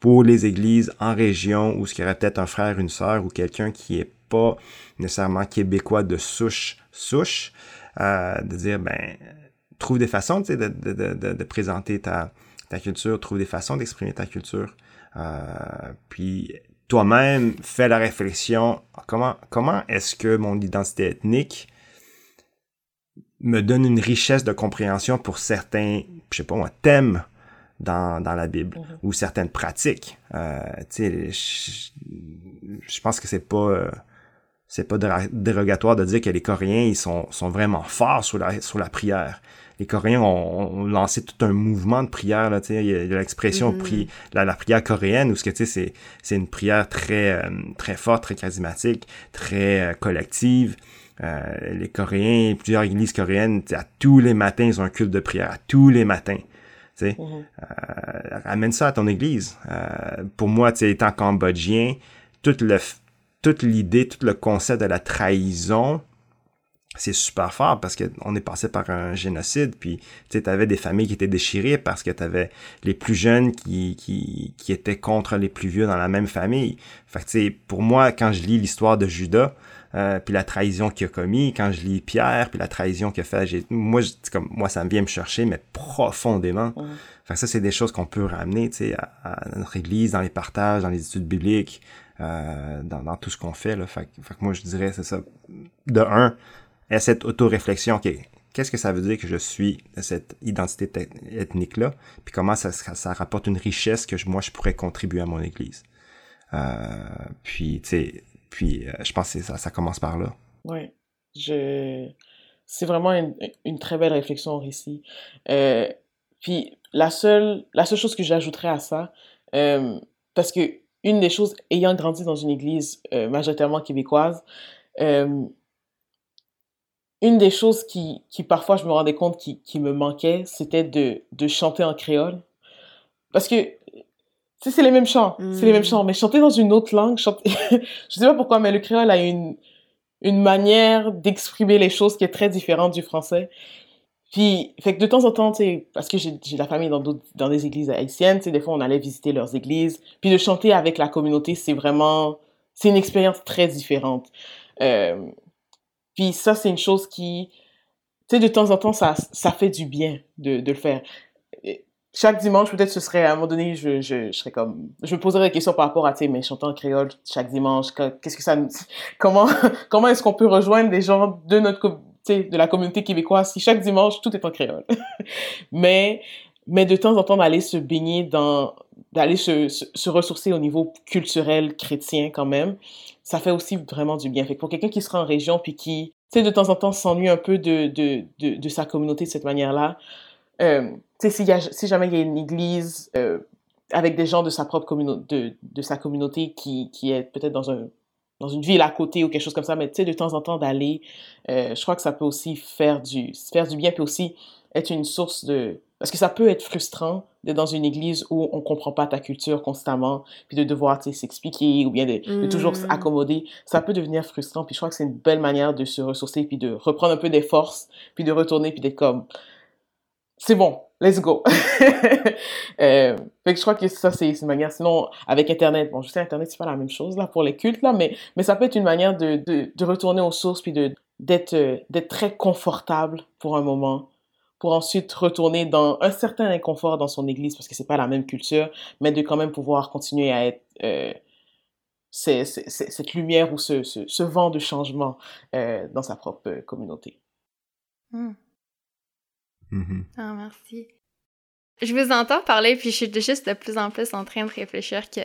pour les églises en région où ce qu'il y aurait peut-être un frère, une sœur ou quelqu'un qui est pas nécessairement québécois de souche, souche, euh, de dire ben trouve des façons de, de, de, de, présenter ta, ta culture, trouve des façons d'exprimer ta culture. Euh, puis toi-même, fais la réflexion, comment, comment est-ce que mon identité ethnique me donne une richesse de compréhension pour certains, je sais pas moi, thèmes dans, dans la Bible mhm. ou certaines pratiques. Euh, tu sais, je, pense que c'est pas euh, c'est pas dérogatoire de dire que les Coréens ils sont, sont vraiment forts sur la sur la prière. Les Coréens ont, lancé tout un mouvement de prière là, tu sais, il y a, l'expression mhm. la, la, prière coréenne où ce que tu sais c'est c'est une prière très euh, très forte, très charismatique, très euh, collective. Euh, les Coréens, plusieurs églises coréennes, à tous les matins, ils ont un culte de prière, à tous les matins. Tu sais, mhm. euh, amène ça à ton église. Euh, pour moi, tu sais, étant cambodgien, toute le, toute l'idée, tout le concept de la trahison, c'est super fort parce qu'on est passé par un génocide, puis tu avais des familles qui étaient déchirées parce que tu avais les plus jeunes qui, qui, qui étaient contre les plus vieux dans la même famille. Fait que, pour moi, quand je lis l'histoire de Judas, euh, puis la trahison qu'il a commis. Quand je lis Pierre, puis la trahison qu'il a fait, j'ai, moi, comme, moi, ça me vient me chercher, mais profondément. Fait ça, c'est des choses qu'on peut ramener, tu sais, à, notre église, dans les partages, dans les études bibliques, euh, dans, dans, tout ce qu'on fait, là. Fait, fait, que moi, je dirais, c'est ça. De un, et cette auto-réflexion, OK, qu'est-ce que ça veut dire que je suis de cette identité ethnique-là, puis comment ça, ça, rapporte une richesse que moi, je pourrais contribuer à mon église? Euh, puis, tu sais, puis euh, je pense que ça, commence par là. Oui. Je... C'est vraiment une, très belle réflexion au récit. Euh, puis la seule, la seule chose que j'ajouterais à ça, euh, parce que une des choses, ayant grandi dans une église majoritairement québécoise, une des choses qui, qui parfois je me rendais compte qui, qui me manquait, c'était de, de chanter en créole. Parce que sais, c'est les mêmes chants, c'est les mêmes hmm. chants, mais chanter dans une autre langue, chanter... <laughs> je sais pas pourquoi, mais le créole a une, une manière d'exprimer les choses qui est très différente du français. Puis, fait que de temps en temps, tu sais, parce que j'ai la famille dans, dans des églises haïtiennes, tu sais, des fois on allait visiter leurs églises, puis de chanter avec la communauté, c'est vraiment, c'est une expérience très différente. Euh, puis ça, c'est une chose qui, tu sais, de temps en temps, ça, ça fait du bien de, de le faire. Chaque dimanche, peut-être ce serait à un moment donné, je, serais comme, je me poserais des questions par rapport à, tu sais, mais chantant créole chaque dimanche, qu'est-ce que ça comment, <laughs> comment est-ce qu'on peut rejoindre des gens de notre, de la communauté québécoise si chaque dimanche tout est en créole? <laughs> mais, mais de temps en temps d'aller se baigner dans, d'aller se, ressourcer au niveau culturel chrétien quand même, ça fait aussi vraiment du bien. Fait pour quelqu'un qui sera en région puis qui, tu sais, de temps en temps s'ennuie un peu de, de, de, sa communauté de cette manière-là, euh, sais, si, si jamais il y a une église euh, avec des gens de sa propre communauté, de, de sa communauté qui, qui est peut-être dans un dans une ville à côté ou quelque chose comme ça, mais tu sais, de temps en temps d'aller, euh, je crois que ça peut aussi faire du, faire du bien, puis aussi être une source de, parce que ça peut être frustrant d'être dans une église où on comprend pas ta culture constamment, puis de devoir s'expliquer ou bien de, toujours mm. s'accommoder. Ça peut devenir frustrant, puis je crois que c'est une belle manière de se ressourcer, puis de reprendre un peu des forces, puis de retourner, puis d'être comme, c'est bon, let's go. <laughs> euh, que je crois que ça, c'est une manière. Sinon, avec Internet, bon, je sais, Internet, c'est pas la même chose, là, pour les cultes, là, mais, mais ça peut être une manière de, de, retourner aux sources, puis d'être, euh, très confortable pour un moment, pour ensuite retourner dans un certain inconfort dans son église parce que c'est pas la même culture, mais de quand même pouvoir continuer à être euh, cette lumière ou ce, ce, vent de changement euh, dans sa propre communauté. Hmm. Mm-hmm. Ah, merci. Je vous entends parler, puis je suis juste de plus en plus en train de réfléchir que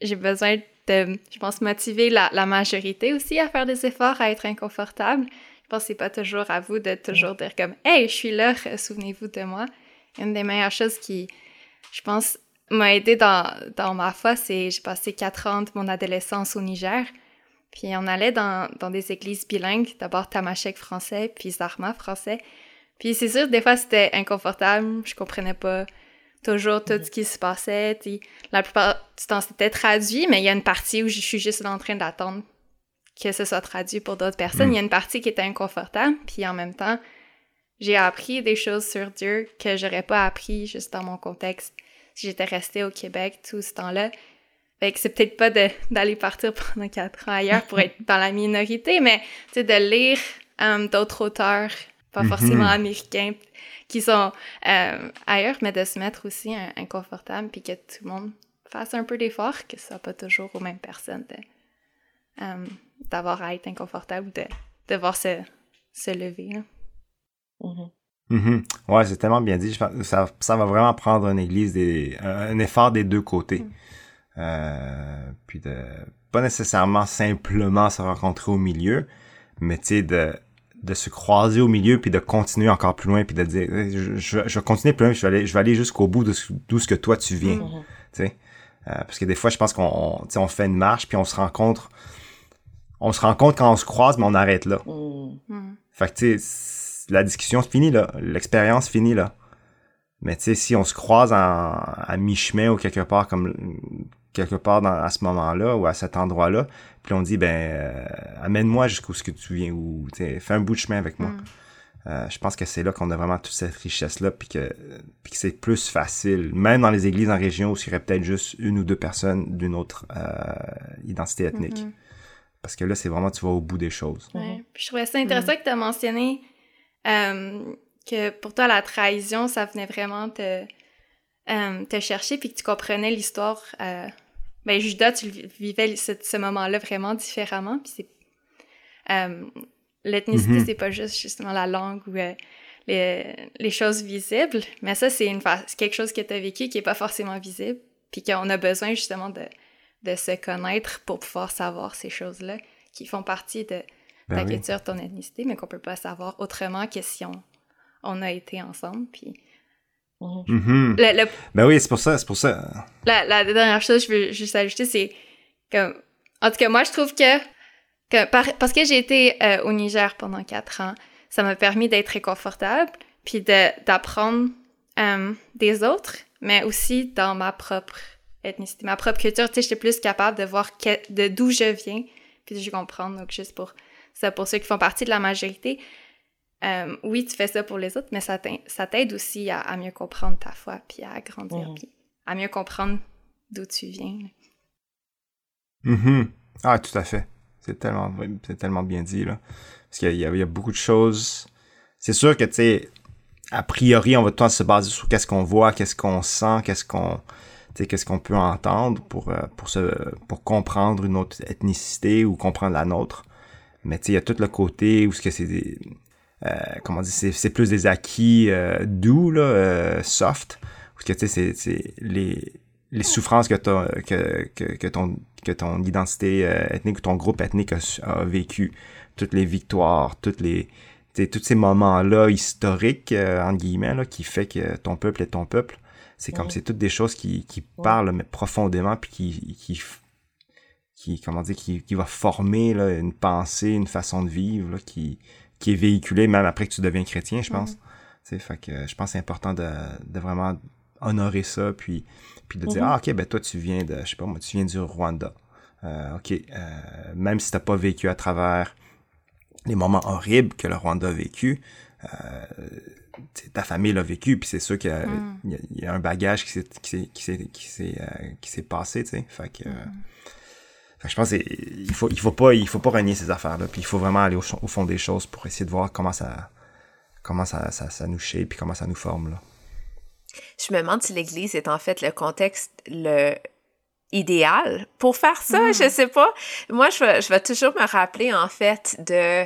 j'ai besoin de, je pense, motiver la, majorité aussi à faire des efforts, à être inconfortable pense que c'est pas toujours à vous de toujours dire comme Hey, je suis là, souvenez-vous de moi. Une des meilleures choses qui, je pense, m'a aidé dans, dans ma foi, c'est j'ai passé quatre ans de mon adolescence au Niger. Puis on allait dans, dans des églises bilingues, d'abord Tamashek français, puis Zarma français. Puis c'est sûr, des fois c'était inconfortable, je comprenais pas toujours tout ce qui se passait. La plupart du temps c'était traduit, mais il y a une partie où je suis juste en train d'attendre que ce soit traduit pour d'autres personnes. Il y a une partie qui était inconfortable, puis en même temps, j'ai appris des choses sur Dieu que j'aurais pas appris juste dans mon contexte si j'étais restée au Québec tout ce temps-là. Fait que c'est peut-être pas d'aller partir <laughs> pendant quatre ans ailleurs pour être dans la minorité, mais de lire euh, d'autres auteurs, pas forcément mm-hmm. américains, qui sont euh, ailleurs, mais de se mettre aussi inconfortable, puis que tout le monde fasse un peu d'effort, que ce soit pas toujours aux mêmes personnes euh, d'avoir à être inconfortable de devoir se, se lever. Mm-hmm. Mm-hmm. Ouais, c'est tellement bien dit. ça, ça va vraiment prendre une église, des, un, effort des deux côtés. Mm. Euh, puis de pas nécessairement simplement se rencontrer au milieu, mais tu sais, de, de se croiser au milieu puis de continuer encore plus loin puis de dire je, je, je vais continuer plus loin je vais aller je vais aller jusqu'au bout de d'où ce que toi tu viens tu sais euh, parce que des fois je pense qu'on on, on fait une marche puis on se rencontre on se rend compte quand on se croise, mais on arrête là. Mm. Mm. Fait que, tu sais, la discussion se finit là. L'expérience finit là. Mais tu sais, si on se croise à mi-chemin ou quelque part comme quelque part dans, à ce moment-là ou à cet endroit-là, puis on dit ben euh, amène-moi jusqu'où ce que tu viens ou fais un bout de chemin avec moi. Mm. Euh, je pense que c'est là qu'on a vraiment toute cette richesse-là, puis que, puis que c'est plus facile, même dans les églises en région où il y aurait peut-être juste une ou deux personnes d'une autre euh, identité ethnique. Mm-hmm. Parce que là, c'est vraiment, tu vas au bout des choses. Ouais. Puis je trouvais ça intéressant que tu as mentionné euh, que pour toi, la trahison, ça venait vraiment te, euh, te chercher, puis que tu comprenais l'histoire. Ben, Judas, tu vivais ce, ce moment-là vraiment différemment. Puis c'est. Euh, l'ethnicité, mm-hmm. c'est pas juste justement la langue ou euh, les, les, choses visibles, mais ça, c'est quelque chose que tu as vécu qui est pas forcément visible, puis qu'on a besoin justement de de se connaître pour pouvoir savoir ces choses-là qui font partie de ben ta culture, ton ethnicité, mais qu'on peut pas savoir autrement que si on, on a été ensemble. Puis. Mm-hmm. Ben oui, c'est pour ça, c'est pour ça. La, la, dernière chose que je veux juste ajouter, c'est que, en tout cas, moi, je trouve que, que parce que j'ai été euh, au Niger pendant quatre ans, ça m'a permis d'être réconfortable, puis d'apprendre euh, des autres, mais aussi dans ma propre ethnicité, ma propre culture, tu sais, j'étais plus capable de voir de d'où je viens, puis de comprendre. Donc, juste pour ça, pour ceux qui font partie de la majorité, euh, oui, tu fais ça pour les autres, mais ça t'aide aussi à, mieux comprendre ta foi, puis à grandir, mhm. puis à mieux comprendre d'où tu viens. Mm Ah, tout à fait. C'est tellement, c'est tellement bien dit, là. Parce qu'il y, y, a beaucoup de choses c'est sûr que, tu sais, a priori, on va tout le temps se baser sur qu'est-ce qu'on voit, qu'est-ce qu'on sent, qu'est-ce qu'on qu'est-ce qu'on peut entendre pour, euh, pour, se, pour comprendre une autre ethnicité ou comprendre la nôtre. Mais il y a tout le côté où ce que c'est comment dire, c'est plus des acquis euh, doux, là, euh, soft, parce que tu sais, c'est les, les souffrances que, que, que, que, ton, que ton identité ethnique ou ton groupe ethnique a, vécu, toutes les victoires, toutes les, tous ces moments-là historiques, entre guillemets, là, qui fait que ton peuple est ton peuple. C'est comme, c'est toutes des choses qui, qui parlent mais profondément, puis qui, qui, qui, comment dire, qui, qui va former là, une pensée, une façon de vivre, là, qui, qui est véhiculé même après que tu deviens chrétien, je pense. Mm Fait que je pense que c'est important de, de, vraiment honorer ça, puis, puis de dire, mm-hmm. ah, ok, ben toi, tu viens de, je sais pas moi, tu viens du Rwanda. Euh, ok, euh, même si t'as pas vécu à travers les moments horribles que le Rwanda a vécu, euh, ta famille l'a vécu, puis c'est sûr qu'il y, mm. y, a un bagage qui s'est qui s'est qui s'est qui s'est passé, tu sais. Fait que mm-hmm je pense qu'il faut, il faut pas, il faut pas renier ces affaires-là. Puis il faut vraiment aller au, fond des choses pour essayer de voir comment ça, comment ça, ça, ça nous shape puis comment ça nous forme, là. Je me demande si l'Église est en fait le contexte le idéal pour faire ça. Hmm. Je sais pas. Moi, je vais, je vais toujours me rappeler en fait de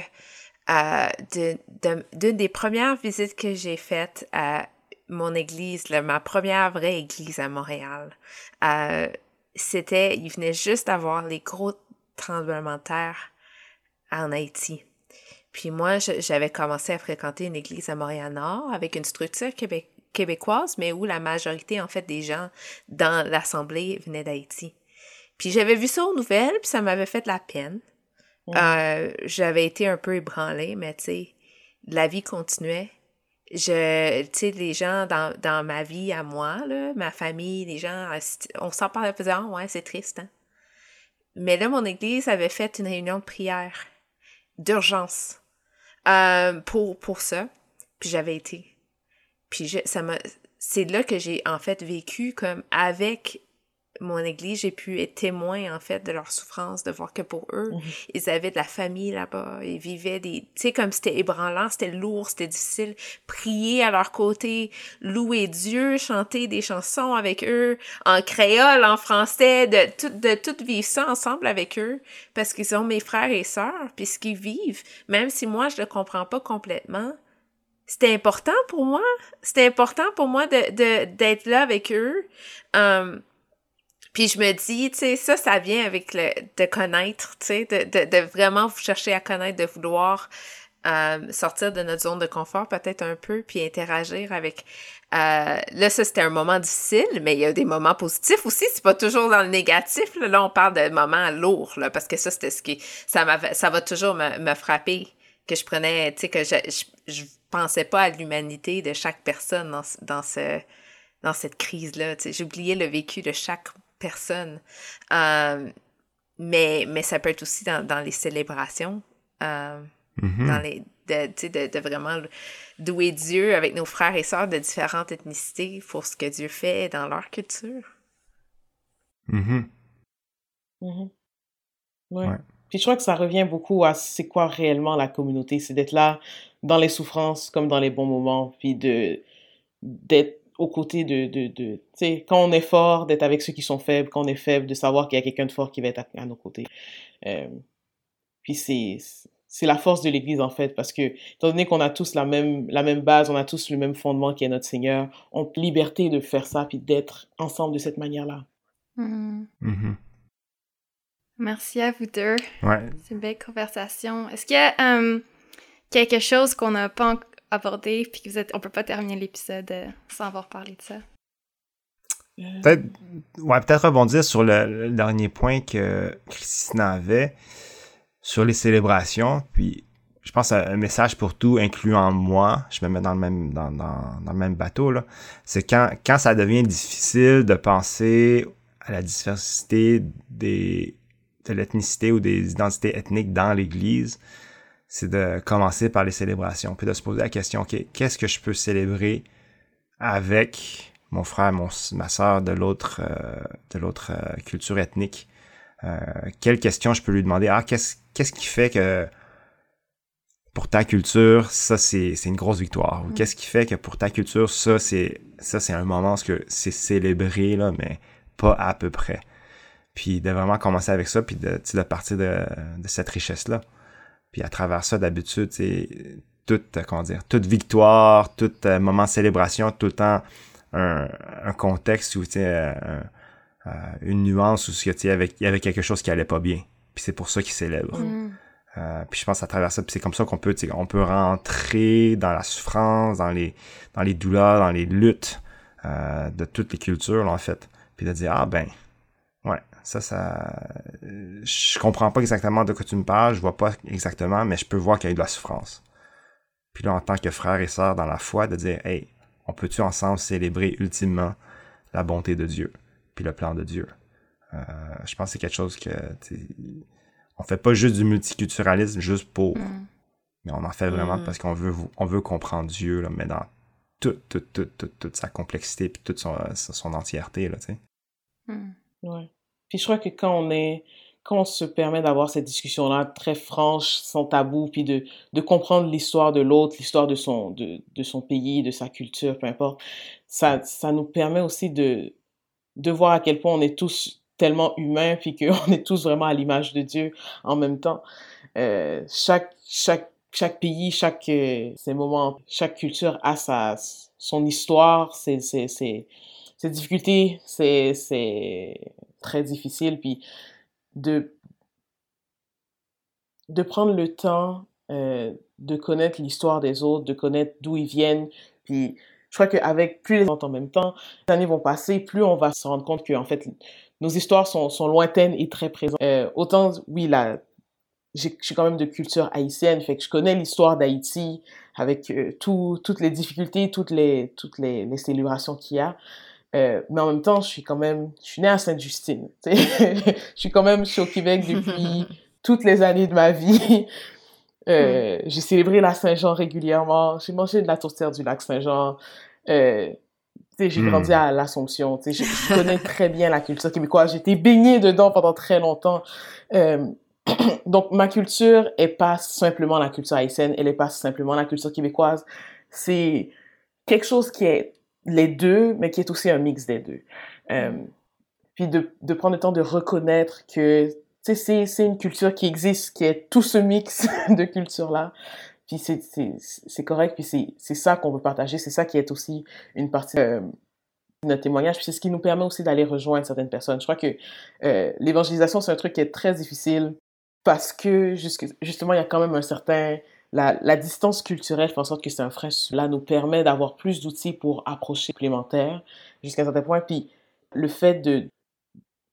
euh, d'une de, des premières visites que j'ai faites à mon église, ma première vraie église à Montréal. Euh, c'était, il venait juste d'avoir les gros tremblements de terre en Haïti. Puis moi, j'avais commencé à fréquenter une église à Montréal-Nord avec une structure québécoise, mais où la majorité, en fait, des gens dans l'assemblée venaient d'Haïti. Puis j'avais vu ça aux nouvelles, puis ça m'avait fait de la peine. Euh, j'avais été un peu ébranlée, mais tu sais, la vie continuait je, tu sais, les gens dans, ma vie à moi, là, ma famille, les gens, on s'en parlait, faisait, ah ouais, c'est triste, hein. Mais là, mon église avait fait une réunion de prière d'urgence euh, pour, pour ça. Puis j'avais été. Puis je, ça m'a, c'est là que j'ai en fait vécu comme avec mon église, j'ai pu être témoin, en fait, de leur souffrance, de voir que pour eux, ils avaient de la famille là-bas, ils vivaient des... Tu sais, comme c'était ébranlant, c'était lourd, c'était difficile. Prier à leur côté, louer Dieu, chanter des chansons avec eux, en créole, en français, de tout, de tout vivre ça ensemble avec eux, parce qu'ils sont mes frères et sœurs, puis ce qu'ils vivent, même si moi, je le comprends pas complètement, c'était important pour moi. C'était important pour moi de, de, d'être là avec eux. Um, puis je me dis, tu sais, ça, ça vient avec le de connaître, tu sais, de, de, de, vraiment chercher à connaître, de vouloir euh, sortir de notre zone de confort peut-être un peu, puis interagir avec... Euh, là, ça, c'était un moment difficile, mais il y a des moments positifs aussi. C'est pas toujours dans le négatif. Là, là on parle de moments lourds, là, parce que ça, c'était ce qui... Ça, ça va toujours me, me frapper que je prenais, tu sais, que je, je, je, pensais pas à l'humanité de chaque personne dans, dans, ce, dans cette crise-là. Sais, j'oubliais le vécu de chaque personne. Euh, mais, mais ça peut être aussi dans, dans les célébrations, euh, mm-hmm. dans les, de, de, de, vraiment douer Dieu avec nos frères et sœurs de différentes ethnicités pour ce que Dieu fait dans leur culture. Mm-hmm. Mm-hmm. Ouais. Puis je crois que ça revient beaucoup à c'est quoi réellement la communauté, c'est d'être là dans les souffrances comme dans les bons moments, puis de d'être aux côtés de, de, de tu sais, quand on est fort, d'être avec ceux qui sont faibles, quand on est faible, de savoir qu'il y a quelqu'un de fort qui va être à, nos côtés. Euh, puis c'est, c'est la force de l'Église, en fait, parce que, étant donné qu'on a tous la même, la même base, on a tous le même fondement qui est notre Seigneur, on a liberté de faire ça, puis d'être ensemble de cette manière-là. Mm-hmm. Mm-hmm. Merci à vous deux. Ouais. C'est une belle conversation. Est-ce qu'il y a euh, quelque chose qu'on n'a pas aborder, puis que vous êtes, on peut pas terminer l'épisode euh, sans avoir parlé de ça. Peut-être, ouais, peut-être rebondir sur le, dernier point que Christina avait sur les célébrations, puis je pense à un message pour tout, incluant moi, je me mets dans le même, dans, dans, dans le même bateau, là, c'est quand, quand ça devient difficile de penser à la diversité des, de l'ethnicité ou des identités ethniques dans l'Église, c'est de commencer par les célébrations, puis de se poser la question, OK, qu'est-ce que je peux célébrer avec mon frère, mon, ma soeur de l'autre euh, de l'autre euh, culture ethnique? Euh, quelle question je peux lui demander? Ah, qu'est-ce qu'est-ce qui fait que pour ta culture, ça c'est une grosse victoire? Ou Mm. qu'est-ce qui fait que pour ta culture, ça c'est ça c'est un moment où c'est célébré là, mais pas à peu près? Puis de vraiment commencer avec ça, puis de, partir de, de cette richesse là. Puis à travers ça, d'habitude, c'est toute comment dire, toute victoire, tout euh, moment de célébration, tout le temps un, un contexte où tu sais euh, euh, une nuance où tu sais, avec- il y avait quelque chose qui allait pas bien. Puis c'est pour ça qu'ils célèbrent. Mm. Euh, puis je pense à travers ça, puis c'est comme ça qu'on peut, tu sais, on peut rentrer dans la souffrance, dans les, dans les douleurs, dans les luttes euh, de toutes les cultures, là, en fait. Puis de dire, ah ben, ouais, ça, ça... Je comprends pas exactement de quoi tu me parles, je vois pas exactement, mais je peux voir qu'il y a eu de la souffrance. Puis là, en tant que frère et sœur dans la foi, de dire, hey, on peut-tu ensemble célébrer ultimement la bonté de Dieu, puis le plan de Dieu? Euh, je pense que c'est quelque chose que... on fait pas juste du multiculturalisme juste pour, Mm. mais on en fait vraiment Mm. parce qu'on veut, on veut comprendre Dieu, là, mais dans toute, toute, toute, toute, toute sa complexité puis toute son, son entièreté, là, tu sais. Mm. Ouais. Puis je crois que quand on est, quand on se permet d'avoir cette discussion-là très franche, sans tabou, puis de, de comprendre l'histoire de l'autre, l'histoire de son, de, de son pays, de sa culture, peu importe, ça, ça nous permet aussi de, de voir à quel point on est tous tellement humains, puis qu'on <laughs> est tous vraiment à l'image de Dieu en même temps. Euh, chaque, chaque, chaque pays, chaque, euh, ces moments, chaque culture a sa, son histoire, ses, ses, ses, ses difficultés, c'est, c'est très difficile, puis de, de prendre le temps euh, de connaître l'histoire des autres, de connaître d'où ils viennent, puis je crois qu'avec plus les en même temps, les années vont passer, plus on va se rendre compte que en fait nos histoires sont, sont lointaines et très présentes. Euh, autant, oui, là, je suis quand même de culture haïtienne, fait que je connais l'histoire d'Haïti avec euh, tout, toutes les difficultés, toutes les, toutes les, les célébrations qu'il y a. Euh, mais en même temps, je suis quand même, je suis née à Sainte-Justine. tu sais. <laughs> je suis quand même, je suis au Québec depuis <laughs> toutes les années de ma vie. Euh, J'ai célébré la Saint-Jean régulièrement. J'ai mangé de la tourtière du lac Saint-Jean. Euh, tu sais, j'ai Mm. grandi à l'Assomption. tu sais, Je, je connais très bien la culture québécoise. J'ai été baignée dedans pendant très longtemps. Euh, <clears throat> donc, ma culture est pas simplement la culture haïtienne, elle est pas simplement la culture québécoise. C'est quelque chose qui est les deux, mais qui est aussi un mix des deux. Euh, puis de, de prendre le temps de reconnaître que c'est c'est une culture qui existe, qui est tout ce mix <laughs> de cultures-là. Puis c'est c'est- c'est correct, puis c'est c'est ça qu'on veut partager, c'est ça qui est aussi une partie euh, de notre témoignage, puis c'est ce qui nous permet aussi d'aller rejoindre certaines personnes. Je crois que euh, l'évangélisation, c'est un truc qui est très difficile parce que justement, il y a quand même un certain... La, distance culturelle fait en sorte que c'est un frein. Là, nous permet d'avoir plus d'outils pour approcher supplémentaires jusqu'à un certain point. Puis le fait de,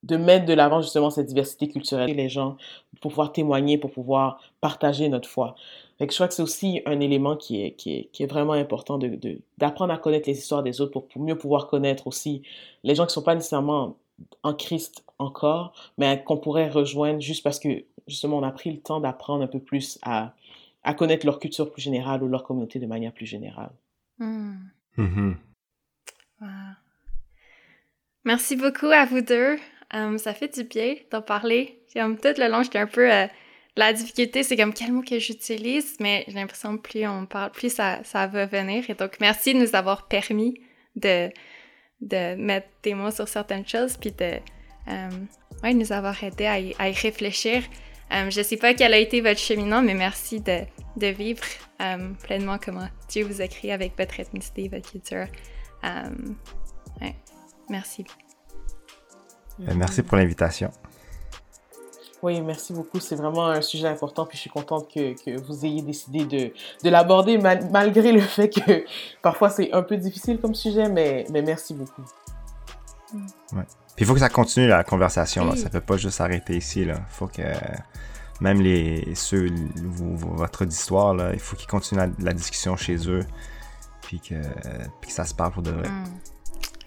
de mettre de l'avant justement cette diversité culturelle, les gens, pour pouvoir témoigner, pour pouvoir partager notre foi. Fait je crois que c'est aussi un élément qui est, qui est, qui est vraiment important de, de, d'apprendre à connaître les histoires des autres pour mieux pouvoir connaître aussi les gens qui ne sont pas nécessairement en Christ encore, mais qu'on pourrait rejoindre juste parce que justement on a pris le temps d'apprendre un peu plus à, à connaître leur culture plus générale ou leur communauté de manière plus générale. Mm. Mhm. Wow. Merci beaucoup à vous deux. Um, ça fait du bien d'en parler. Comme tout le long, j'étais un peu... euh, la difficulté, c'est comme quel mot que j'utilise, mais j'ai l'impression que plus on parle, plus ça, ça va venir. Et donc, merci de nous avoir permis de, de mettre des mots sur certaines choses, puis de um, ouais, nous avoir aidé à y, à y réfléchir. Um, je sais pas quel a été votre cheminement, mais merci de, de vivre um, pleinement comment Dieu vous a créé avec votre ethnicité, votre culture. Um, ouais. Merci. Euh, Merci pour l'invitation. Oui, merci beaucoup. C'est vraiment un sujet important, puis je suis contente que, que vous ayez décidé de, de l'aborder mal- malgré le fait que parfois c'est un peu difficile comme sujet, mais, mais merci beaucoup. Puis il faut que ça continue la conversation. Là. Ça peut pas juste s'arrêter ici. Il faut que même les ceux vous- votre histoire, là, il faut qu'ils continuent la, la discussion chez eux. Puis que, puis que ça se parle pour de vrai. Mm.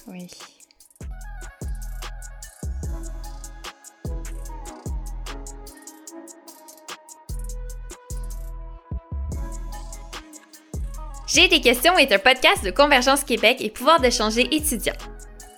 Oui. J'ai des questions est un podcast de Convergence Québec et pouvoir d'échanger étudiants.